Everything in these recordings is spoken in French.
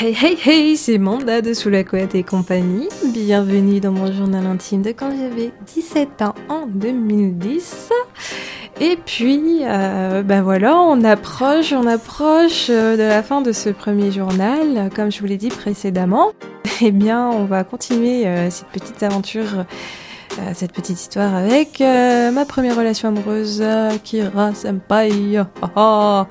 Hey hey hey, c'est Manda de Sous la et compagnie. Bienvenue dans mon journal intime de quand j'avais 17 ans en 2010. Et puis, euh, ben voilà, on approche, on approche euh, de la fin de ce premier journal. Comme je vous l'ai dit précédemment, eh bien, on va continuer euh, cette petite aventure, cette petite histoire avec ma première relation amoureuse, Kira Senpai. Ah, ah.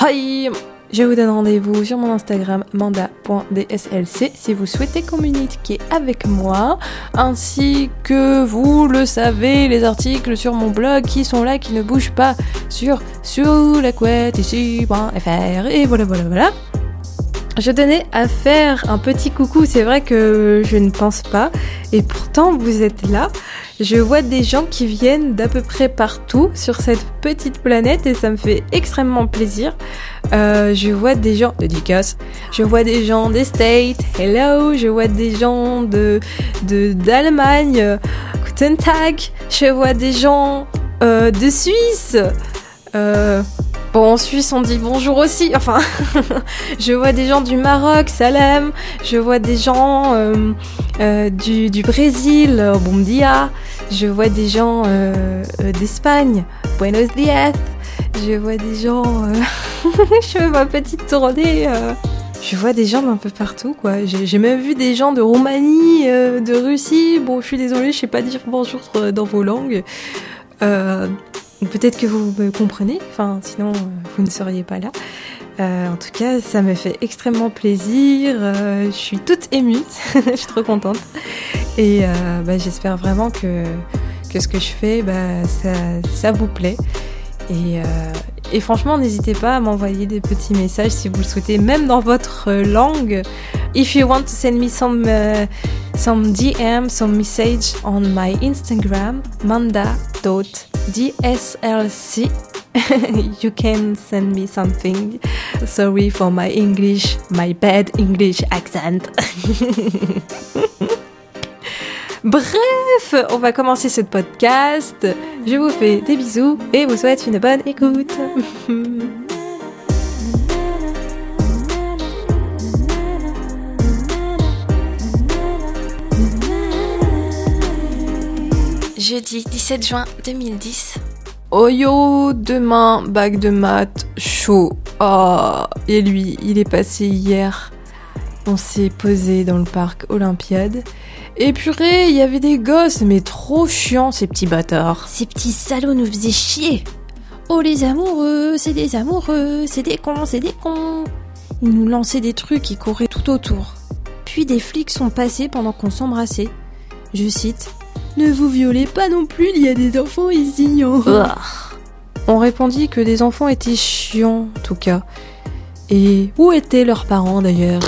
Hi je vous donne rendez-vous sur mon Instagram manda.dslc si vous souhaitez communiquer avec moi, ainsi que vous le savez, les articles sur mon blog qui sont là, qui ne bougent pas sur sous la couette ici.fr. Et voilà, voilà, voilà. Je tenais à faire un petit coucou, c'est vrai que je ne pense pas, et pourtant vous êtes là. Je vois des gens qui viennent d'à peu près partout sur cette petite planète et ça me fait extrêmement plaisir. Euh, je vois des gens de Dicas, je vois des gens des hello, je vois des gens de d'Allemagne, Guten Tag, je vois des gens euh, de Suisse. Euh, bon, en Suisse on dit bonjour aussi, enfin, je vois des gens du Maroc, salam, je vois des gens du, du Brésil, bom dia, je vois des gens d'Espagne, buenos dias, je vois des gens, euh, je fais ma petite tournée, euh, je vois des gens d'un peu partout, quoi. J'ai même vu des gens de Roumanie, euh, de Russie. Bon, je suis désolée, je sais pas dire bonjour dans vos langues. Peut-être que vous me comprenez, enfin, sinon vous ne seriez pas là. En tout cas, ça me fait extrêmement plaisir. je suis toute émue, je suis trop contente. Et bah, j'espère vraiment que, que ce que je fais, bah, ça vous plaît. Et, euh, et franchement, n'hésitez pas à m'envoyer des petits messages si vous le souhaitez, même dans votre euh, langue. If you want to send me some, uh, some DM, some message on my Instagram, manda.dslc. you can send me something. Sorry for my English, my bad English accent. Bref, on va commencer ce podcast. Je vous fais des bisous et vous souhaite une bonne écoute. Jeudi 17 juin 2010. Oh yo, demain, bac de maths, chaud. Ah, et lui, il est passé hier. On s'est posé dans le parc Olympiade. Et purée, il y avait des gosses, mais trop chiants ces petits bâtards. Ces petits salauds nous faisaient chier. Oh les amoureux, c'est des amoureux, c'est des cons, c'est des cons. Ils nous lançaient des trucs, ils couraient tout autour. Puis des flics sont passés pendant qu'on s'embrassait. Je cite Ne vous violez pas non plus, il y a des enfants ici. hein. On répondit que des enfants étaient chiants, en tout cas. Et où étaient leurs parents d'ailleurs?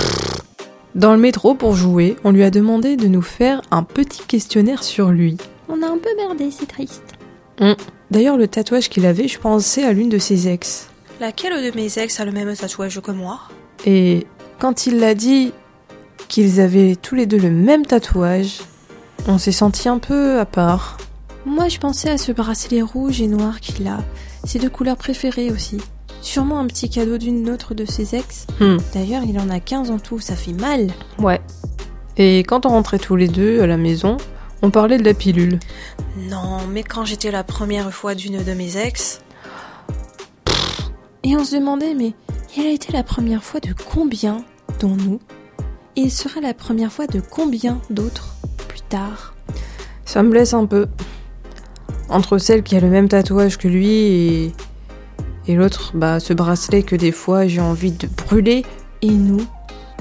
Dans le métro, pour jouer, on lui a demandé de nous faire un petit questionnaire sur lui. On a un peu merdé, c'est triste. D'ailleurs, le tatouage qu'il avait, je pensais à l'une de ses ex. Laquelle de mes ex a le même tatouage que moi? Et quand il l'a dit qu'ils avaient tous les deux le même tatouage, on s'est senti un peu à part. Moi je pensais à ce bracelet rouge et noir qu'il a. Ses deux couleurs préférées aussi. Sûrement un petit cadeau d'une autre de ses ex. Hmm. D'ailleurs, il en a 15 en tout, ça fait mal. Ouais. Et quand on rentrait tous les deux à la maison, on parlait de la pilule. Non, mais quand j'étais la première fois d'une de mes ex. Et on se demandait, mais elle a été la première fois de combien, dont nous? Et il sera la première fois de combien d'autres plus tard? Ça me blesse un peu. Entre celle qui a le même tatouage que lui et, et l'autre, bah, ce bracelet que des fois j'ai envie de brûler. Et nous,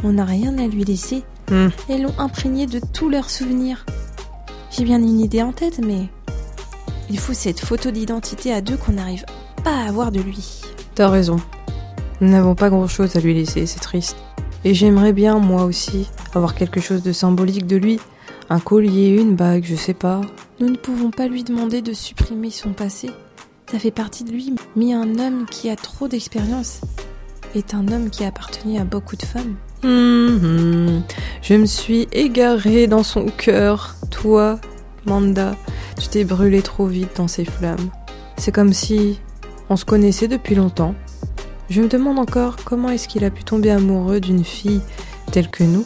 on n'a rien à lui laisser. Hmm. Elles l'ont imprégné de tous leurs souvenirs. J'ai bien une idée en tête, mais il faut cette photo d'identité à deux qu'on n'arrive pas à avoir de lui. T'as raison. Nous n'avons pas grand chose à lui laisser, c'est triste. Et j'aimerais bien, moi aussi, avoir quelque chose de symbolique de lui. Un collier, une bague, je sais pas. Nous ne pouvons pas lui demander de supprimer son passé. Ça fait partie de lui, mais un homme qui a trop d'expérience est un homme qui a appartenu à beaucoup de femmes. Mhm. Je me suis égarée dans son cœur. Toi, Manda, tu t'es brûlée trop vite dans ces flammes. C'est comme si on se connaissait depuis longtemps. Je me demande encore comment est-ce qu'il a pu tomber amoureux d'une fille telle que nous,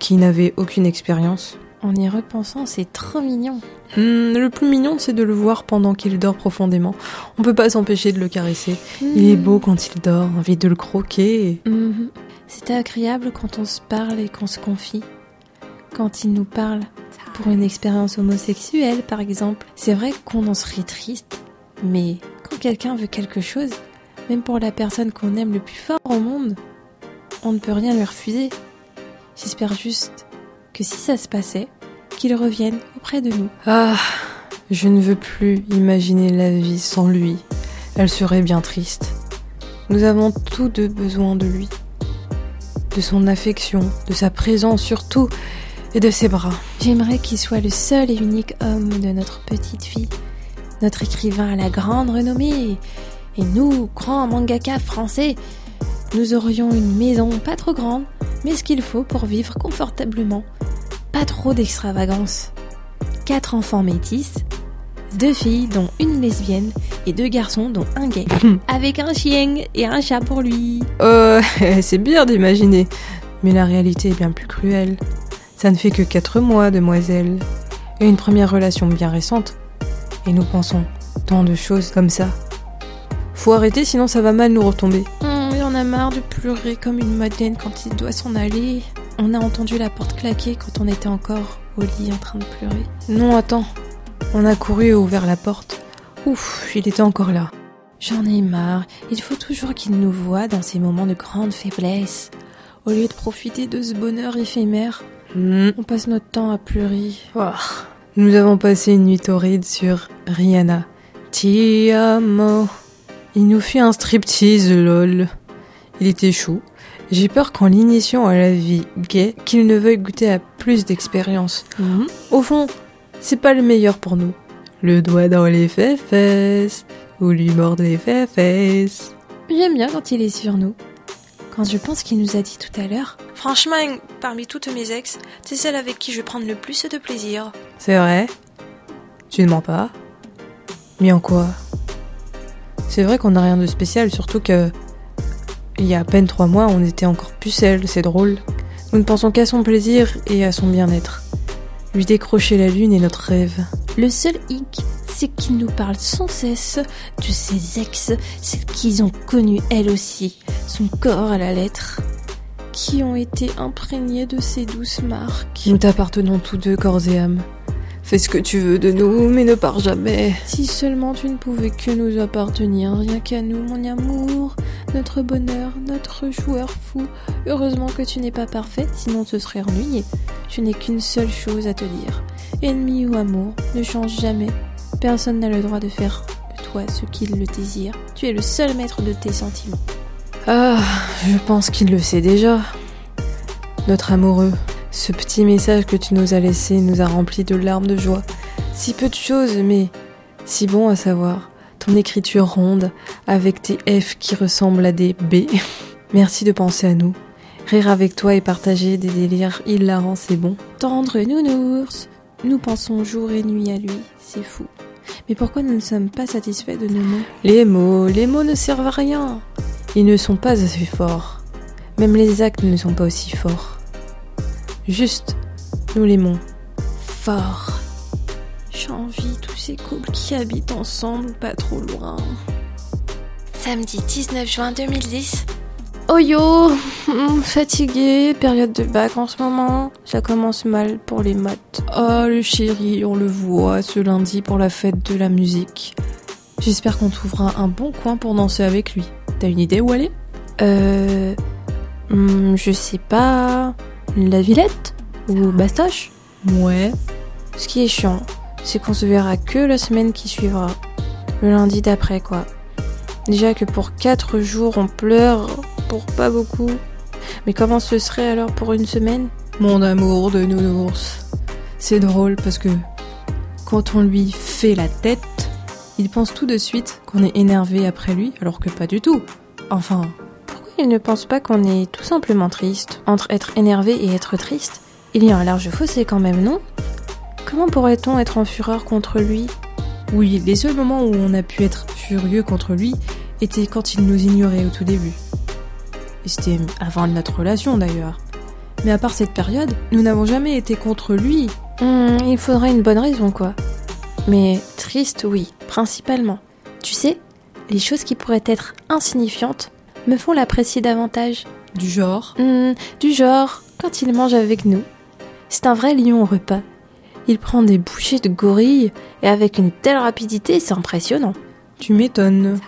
qui n'avait aucune expérience. En y repensant, c'est trop mignon. Hmm, le plus mignon, c'est de le voir pendant qu'il dort profondément. On peut pas s'empêcher de le caresser. Il est beau quand il dort, envie de le croquer. Mhm. C'était agréable quand on se parle et qu'on se confie. Quand il nous parle pour une expérience homosexuelle, par exemple. C'est vrai qu'on en serait triste, mais quand quelqu'un veut quelque chose, même pour la personne qu'on aime le plus fort au monde, on ne peut rien lui refuser. J'espère juste que si ça se passait, qu'il revienne auprès de nous. Ah, je ne veux plus imaginer la vie sans lui. Elle serait bien triste. Nous avons tous deux besoin de lui. De son affection, de sa présence surtout, et de ses bras. J'aimerais qu'il soit le seul et unique homme de notre petite fille, notre écrivain à la grande renommée. Et nous, grands mangaka français, nous aurions une maison pas trop grande, mais ce qu'il faut pour vivre confortablement. Pas trop d'extravagance. Quatre enfants métis, deux filles dont une lesbienne et deux garçons dont un gay, avec un chien et un chat pour lui. Euh, c'est bien d'imaginer, mais la réalité est bien plus cruelle. Ça ne fait que quatre mois, demoiselle, et une première relation bien récente. Et nous pensons tant de choses comme ça. Faut arrêter sinon ça va mal nous retomber. On en a marre de pleurer comme une madeleine quand il doit s'en aller. On a entendu la porte claquer quand on était encore au lit en train de pleurer. Non, attends. On a couru et ouvert la porte. Ouf, il était encore là. J'en ai marre. Il faut toujours qu'il nous voie dans ces moments de grande faiblesse. Au lieu de profiter de ce bonheur éphémère, Hmm. On passe notre temps à pleurer. Oh. Nous avons passé une nuit torride sur Rihanna. Ti amo. Il nous fit un striptease, lol. Il était chou. J'ai peur qu'en l'initiant à la vie gay, qu'il ne veuille goûter à plus d'expérience. Hmm. Au fond, c'est pas le meilleur pour nous. Le doigt dans les fesses, ou lui mordre les fesses. J'aime bien quand il est sur nous. Quand je pense qu'il nous a dit tout à l'heure Franchement, parmi toutes mes ex, c'est celle avec qui je vais prendre le plus de plaisir. C'est vrai? Tu ne mens pas? Mais en quoi? C'est vrai qu'on n'a rien de spécial, surtout que. Il y a à peine trois mois, on était encore pucelle, c'est drôle. Nous ne pensons qu'à son plaisir et à son bien-être. Lui décrocher la lune est notre rêve. Le seul hic, c'est qu'il nous parle sans cesse de ses ex, celles qu'ils ont connues elles aussi, son corps à la lettre, qui ont été imprégnées de ses douces marques. Nous t'appartenons tous deux, corps et âme. Fais ce que tu veux de nous, mais ne pars jamais. Si seulement tu ne pouvais que nous appartenir, rien qu'à nous, mon amour, notre bonheur, notre joueur fou. Heureusement que tu n'es pas parfait, sinon tu serais ennuyé. Je n'ai qu'une seule chose à te dire. Ennemi ou amour, ne change jamais. Personne n'a le droit de faire de toi ce qu'il le désire. Tu es le seul maître de tes sentiments. Ah, je pense qu'il le sait déjà. Notre amoureux, ce petit message que tu nous as laissé nous a rempli de larmes de joie. Si peu de choses, mais si bon à savoir. Ton écriture ronde, avec tes F qui ressemblent à des B. Merci de penser à nous. Rire avec toi et partager des délires hilarants, c'est bon. Tendre nounours, nous pensons jour et nuit à lui, c'est fou. Mais pourquoi nous ne sommes pas satisfaits de nos mots? Les mots, les mots ne servent à rien. Ils ne sont pas assez forts. Même les actes ne sont pas aussi forts. Juste, nous l'aimons. Fort. J'envie tous ces couples qui habitent ensemble pas trop loin. Samedi 19 juin 2010, Oh yo, fatiguée, période de bac en ce moment. Ça commence mal pour les maths. Oh le chéri, on le voit ce lundi pour la fête de la musique. J'espère qu'on trouvera un bon coin pour danser avec lui. T'as une idée où aller? Euh. Hmm, je sais pas. La Villette? Ou Bastoche? Ouais. Ce qui est chiant, c'est qu'on se verra que la semaine qui suivra. Le lundi d'après, quoi. Déjà que pour 4 jours on pleure pour pas beaucoup. Mais comment ce serait alors pour une semaine? Mon amour de nounours. C'est drôle parce que quand on lui fait la tête, il pense tout de suite qu'on est énervé après lui, alors que pas du tout. Enfin. Pourquoi il ne pense pas qu'on est tout simplement triste? Entre être énervé et être triste, il y a un large fossé quand même, non? Comment pourrait-on être en fureur contre lui? Oui, les seuls moments où on a pu être furieux contre lui était quand il nous ignorait au tout début. Et c'était avant notre relation d'ailleurs. Mais à part cette période, nous n'avons jamais été contre lui. Hmm, il faudrait une bonne raison, quoi. Mais triste, oui, principalement. Tu sais, les choses qui pourraient être insignifiantes me font l'apprécier davantage. Du genre? Hmm, du genre, quand il mange avec nous. C'est un vrai lion au repas. Il prend des bouchées de gorille et avec une telle rapidité, c'est impressionnant. Tu m'étonnes.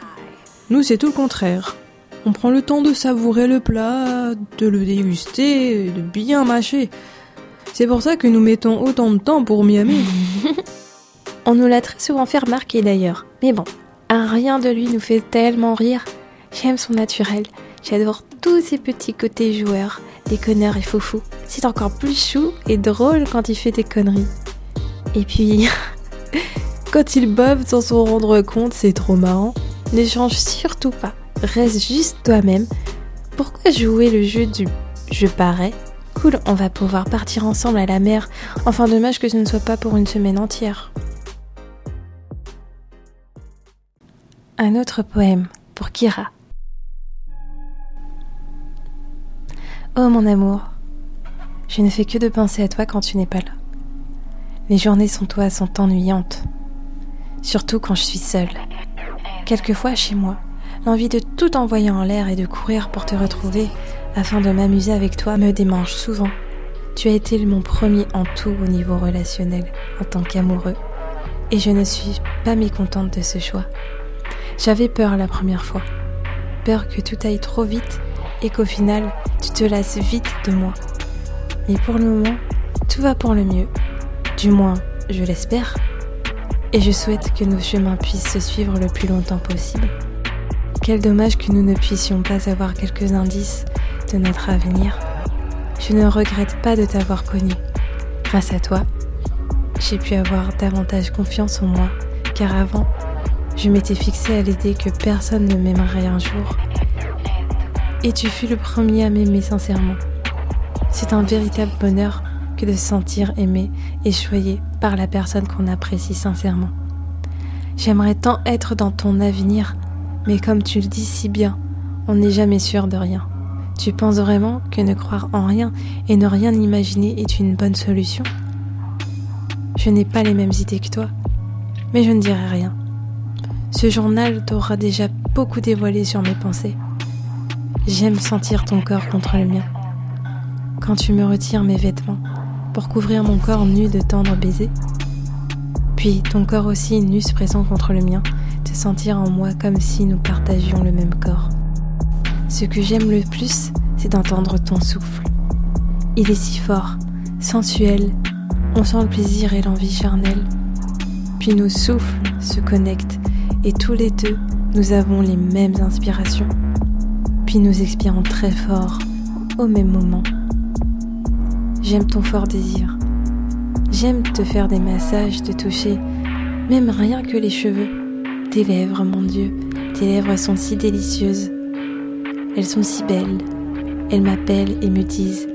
Nous, c'est tout le contraire. On prend le temps de savourer le plat, de le déguster, de bien mâcher. C'est pour ça que nous mettons autant de temps pour Miami. On nous l'a très souvent fait remarquer d'ailleurs. Mais bon, un rien de lui nous fait tellement rire. J'aime son naturel. J'adore tous ses petits côtés joueurs, déconneurs et foufous. C'est encore plus chou et drôle quand il fait des conneries. Et puis, quand il bove sans s'en rendre compte, c'est trop marrant. Ne change surtout pas. Reste juste toi-même. Pourquoi jouer le jeu du je parais Cool, on va pouvoir partir ensemble à la mer. Enfin, dommage que ce ne soit pas pour une semaine entière. Un autre poème pour Kira. Oh mon amour, je ne fais que de penser à toi quand tu n'es pas là. Les journées sans toi sont ennuyantes, surtout quand je suis seule. Quelquefois chez moi, l'envie de tout envoyer en l'air et de courir pour te retrouver afin de m'amuser avec toi me démange souvent. Tu as été mon premier en tout au niveau relationnel en tant qu'amoureux et je ne suis pas mécontente de ce choix. J'avais peur la première fois, peur que tout aille trop vite et qu'au final tu te lasses vite de moi. Mais pour le moment, tout va pour le mieux. Du moins, je l'espère. Et je souhaite que nos chemins puissent se suivre le plus longtemps possible. Quel dommage que nous ne puissions pas avoir quelques indices de notre avenir. Je ne regrette pas de t'avoir connu. Grâce à toi, j'ai pu avoir davantage confiance en moi, car avant, je m'étais fixée à l'idée que personne ne m'aimerait un jour. Et tu fus le premier à m'aimer sincèrement. C'est un véritable bonheur que de se sentir aimé et choyé par la personne qu'on apprécie sincèrement. J'aimerais tant être dans ton avenir, mais comme tu le dis si bien, on n'est jamais sûr de rien. Tu penses vraiment que ne croire en rien et ne rien imaginer est une bonne solution? Je n'ai pas les mêmes idées que toi, mais je ne dirai rien. Ce journal t'aura déjà beaucoup dévoilé sur mes pensées. J'aime sentir ton corps contre le mien. Quand tu me retires mes vêtements pour couvrir mon corps nu de tendres baisers, puis ton corps aussi nu se pressant contre le mien, te sentir en moi comme si nous partagions le même corps. Ce que j'aime le plus, c'est d'entendre ton souffle. Il est si fort, sensuel, on sent le plaisir et l'envie charnelle. Puis nos souffles se connectent et tous les deux, nous avons les mêmes inspirations. Puis nous expirons très fort, au même moment. J'aime ton fort désir. J'aime te faire des massages, te toucher, même rien que les cheveux. Tes lèvres, mon Dieu, tes lèvres sont si délicieuses. Elles sont si belles. Elles m'appellent et me disent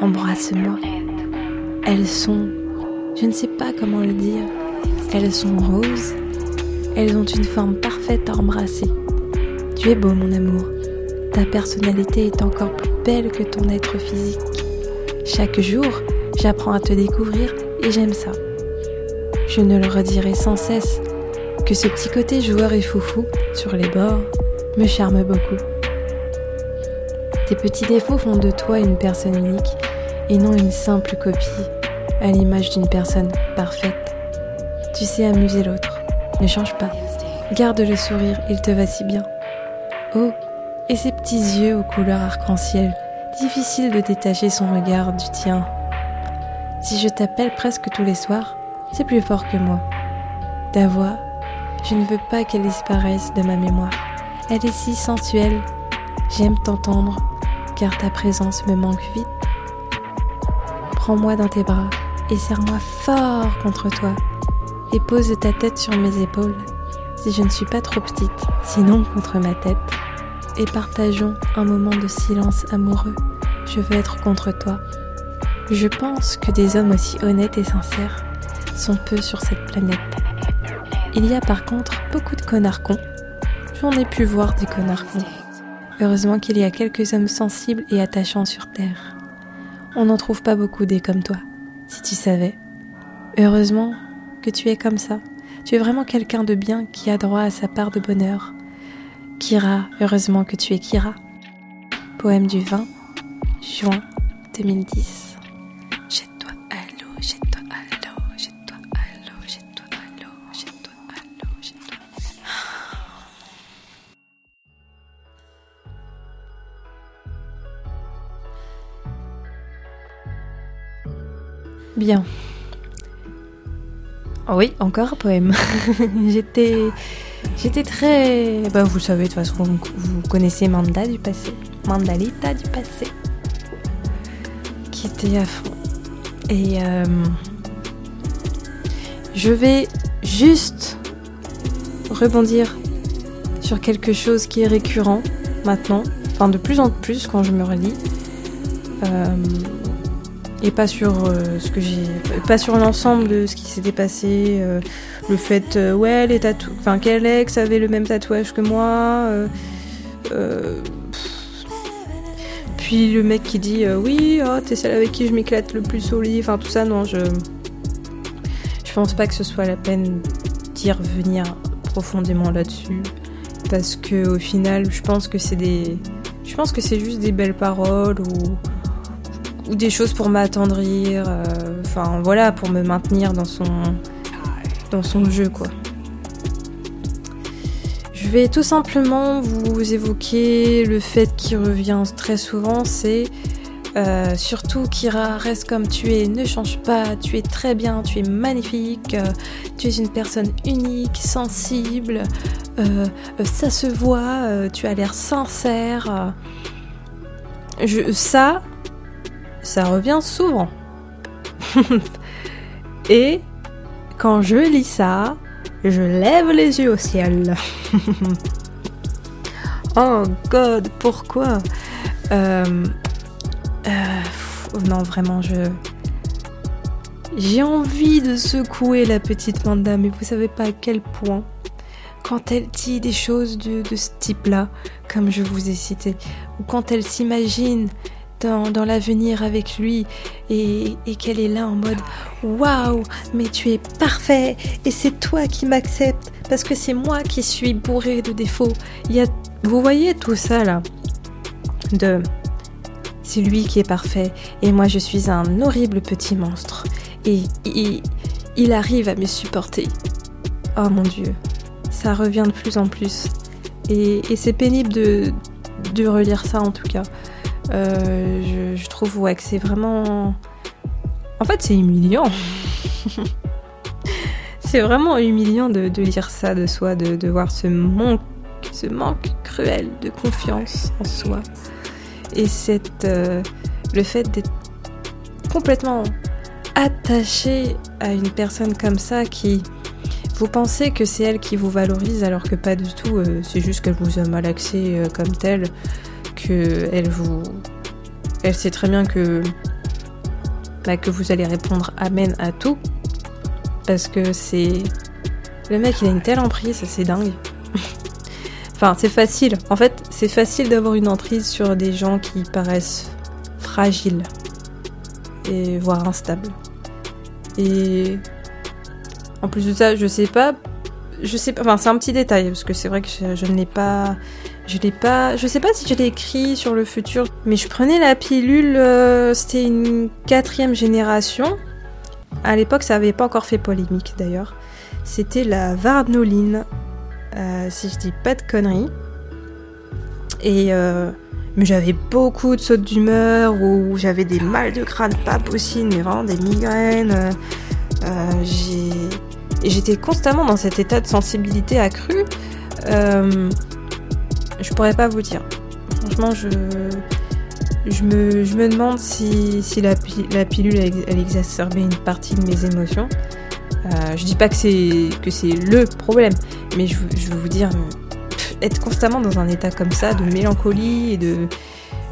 Embrasse-moi. Elles sont, je ne sais pas comment le dire, elles sont roses. Elles ont une forme parfaite à embrasser. Tu es beau, mon amour. Ta personnalité est encore plus belle que ton être physique. Chaque jour, j'apprends à te découvrir et j'aime ça. Je ne le redirai sans cesse que ce petit côté joueur et foufou sur les bords me charme beaucoup. Tes petits défauts font de toi une personne unique et non une simple copie à l'image d'une personne parfaite. Tu sais amuser l'autre. Ne change pas. Garde le sourire, il te va si bien. Oh, et ces petits yeux aux couleurs arc-en-ciel, difficile de détacher son regard du tien. Si je t'appelle presque tous les soirs, c'est plus fort que moi. Ta voix, je ne veux pas qu'elle disparaisse de ma mémoire. Elle est si sensuelle. J'aime t'entendre, car ta présence me manque vite. Prends-moi dans tes bras et serre-moi fort contre toi et pose ta tête sur mes épaules, si je ne suis pas trop petite, sinon contre ma tête. Et partageons un moment de silence amoureux. Je veux être contre toi. Je pense que des hommes aussi honnêtes et sincères sont peu sur cette planète. Il y a par contre beaucoup de connards cons. j'en ai pu voir des connards cons. Heureusement qu'il y a quelques hommes sensibles et attachants sur Terre. On n'en trouve pas beaucoup des comme toi, si tu savais. Heureusement que tu es comme ça. Tu es vraiment quelqu'un de bien qui a droit à sa part de bonheur. Kira, heureusement que tu es Kira. Poème du 20 juin 2010. Bien. Oh oui, encore un poème. j'étais, j'étais très, bah vous savez de toute façon, vous, connaissez Manda du passé, Mandalita du passé, qui était à fond. Et euh, je vais juste rebondir sur quelque chose qui est récurrent maintenant, enfin de plus en plus quand je me relis. Euh, et pas sur euh, ce que j'ai pas sur l'ensemble de ce qui s'était passé le fait euh, ouais les tatouages enfin quel ex avait le même tatouage que moi puis le mec qui dit oui oh, t'es celle avec qui je m'éclate le plus au lit enfin tout ça non je je pense pas que ce soit la peine d'y revenir profondément là-dessus parce que au final je pense que c'est des je pense que c'est juste des belles paroles ou ou des choses pour m'attendrir, euh, enfin voilà, pour me maintenir dans son, son jeu quoi. Je vais tout simplement vous évoquer le fait qui revient très souvent, c'est euh, surtout Kira, reste comme tu es, ne change pas, tu es très bien, tu es magnifique, euh, tu es une personne unique, sensible, ça se voit, tu as l'air sincère. Je, ça, ça revient souvent. Et quand je lis ça, je lève les yeux au ciel. oh God, pourquoi? Euh, euh, Non, vraiment, je... J'ai envie de secouer la petite Manda, mais vous savez pas à quel point. Quand elle dit des choses de, de ce type-là, comme je vous ai cité, ou quand elle s'imagine dans, l'avenir avec lui et, qu'elle est là en mode waouh, mais tu es parfait et c'est toi qui m'acceptes parce que c'est moi qui suis bourré de défauts. Il y a, vous voyez tout ça là de c'est lui qui est parfait et moi je suis un horrible petit monstre et, il arrive à me supporter. Oh mon dieu, ça revient de plus en plus et, c'est pénible de, de relire ça en tout cas. Euh, je, trouve ouais, que c'est vraiment. En fait, c'est humiliant. c'est vraiment humiliant de, lire ça de soi, de, voir ce manque, ce manque cruel de confiance en soi. Et cette, euh, le fait d'être complètement attaché à une personne comme ça qui. Vous pensez que c'est elle qui vous valorise alors que pas du tout, euh, c'est juste qu'elle vous a malaxé comme telle elle sait très bien que bah, que vous allez répondre amen à tout parce que c'est le mec il a une telle emprise, c'est dingue. enfin, c'est facile. En fait, c'est facile d'avoir une emprise sur des gens qui paraissent fragiles et voire instables. Et en plus de ça, je sais pas je sais pas, enfin c'est un petit détail parce que c'est vrai que je, ne l'ai pas, je l'ai pas, je sais pas si je l'ai écrit sur le futur, mais je prenais la pilule, euh, c'était une quatrième génération. À l'époque, ça avait pas encore fait polémique d'ailleurs. C'était la Varnoline, euh, si je dis pas de conneries. Et euh, mais j'avais beaucoup de sautes d'humeur ou j'avais des mal de crâne pas possible, mais vraiment des migraines. et j'étais constamment dans cet état de sensibilité accrue. Je pourrais pas vous dire. Franchement, je, je, me, je me demande si, si la, pilule elle, exacerbait une partie de mes émotions. Euh, je dis pas que c'est que c'est le problème, mais je, je veux vous dire, être constamment dans un état comme ça, de mélancolie et de,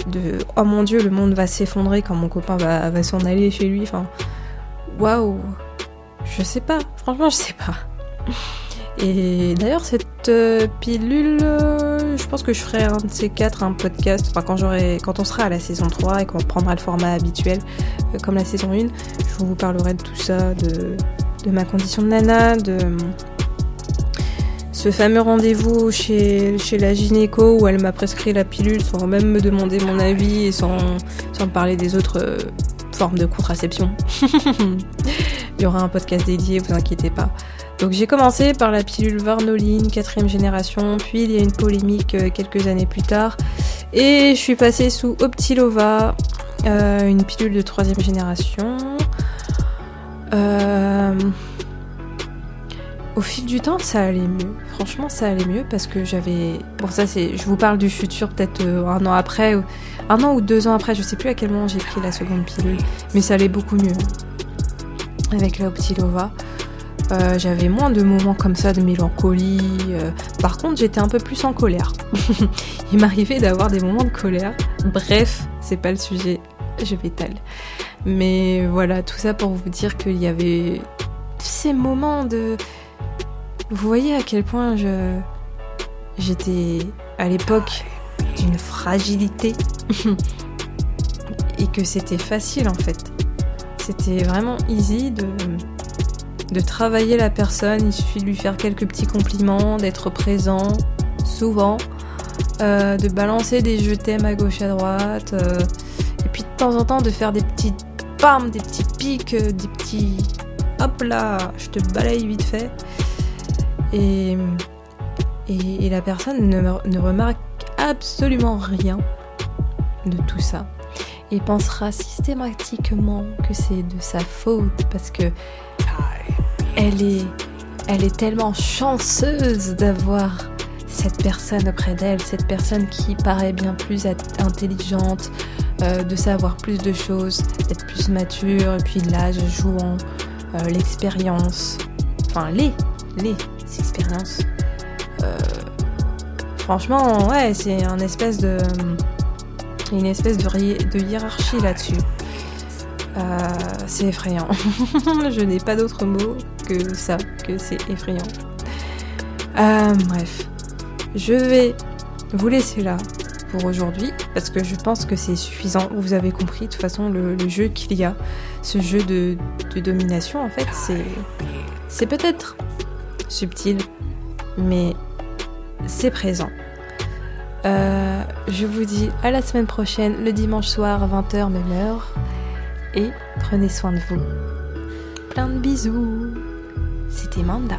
de oh mon dieu, le monde va s'effondrer quand mon copain va, va s'en aller chez lui. Enfin, waouh, je sais pas, franchement, je sais pas. Et d'ailleurs, cette euh, pilule, euh, je pense que je ferai un de ces quatre, un podcast, enfin quand, quand on sera à la saison 3 et qu'on reprendra le format habituel, euh, comme la saison 1, je vous parlerai de tout ça, de, ma condition de nana, de ce fameux rendez-vous chez, chez la gynéco où elle m'a prescrit la pilule sans même me demander mon avis et sans, sans parler des autres formes de contraception. Il y aura un podcast dédié, vous inquiétez pas. Donc j'ai commencé par la pilule Varnoline, quatrième génération, puis il y a une polémique euh, quelques années plus tard, et je suis passée sous Optilova, euh, une pilule de troisième génération. Euh, au fil du temps, ça allait mieux. Franchement, ça allait mieux parce que j'avais. Bon, ça, c'est. Je vous parle du futur, peut-être un an après, un an ou deux ans après, je sais plus à quel moment j'ai pris la seconde pilule, mais ça allait beaucoup mieux avec la Optilova. Euh, j'avais moins de moments comme ça de mélancolie. Euh. Par contre, j'étais un peu plus en colère. Il m'arrivait d'avoir des moments de colère. Bref, c'est pas le sujet, je m'étale. Mais voilà, tout ça pour vous dire qu'il y avait ces moments de. Vous voyez à quel point je. J'étais à l'époque d'une fragilité. Et que c'était facile en fait. C'était vraiment easy de travailler la personne, il suffit de lui faire quelques petits compliments, d'être présent, souvent, euh, de balancer des je t'aime à gauche à droite, euh, et puis de temps en temps de faire des petits pam, des petits pics, euh, des petits hop là, je te balaye vite fait. Et, la personne ne, ne remarque absolument rien de tout ça et pensera systématiquement que c'est de sa faute parce que elle est, elle est tellement chanceuse d'avoir cette personne auprès d'elle, cette personne qui paraît bien plus intelligente, euh, de savoir plus de choses, d'être plus mature, et puis l'âge jouant, euh, l'expérience, enfin les, les expériences. Euh, franchement, ouais, c'est un espèce de, une espèce de, de hiérarchie là-dessus. c'est effrayant. Je n'ai pas d'autres mots ça, que c'est effrayant. Euh, bref, je vais vous laisser là pour aujourd'hui parce que je pense que c'est suffisant. Vous avez compris de toute façon le, jeu qu'il y a, ce jeu de, domination en fait, c'est peut-être subtil, mais c'est présent. Euh, je vous dis à la semaine prochaine, le dimanche soir, 20h même heure. Et prenez soin de vous. Plein de bisous. C'était Manda.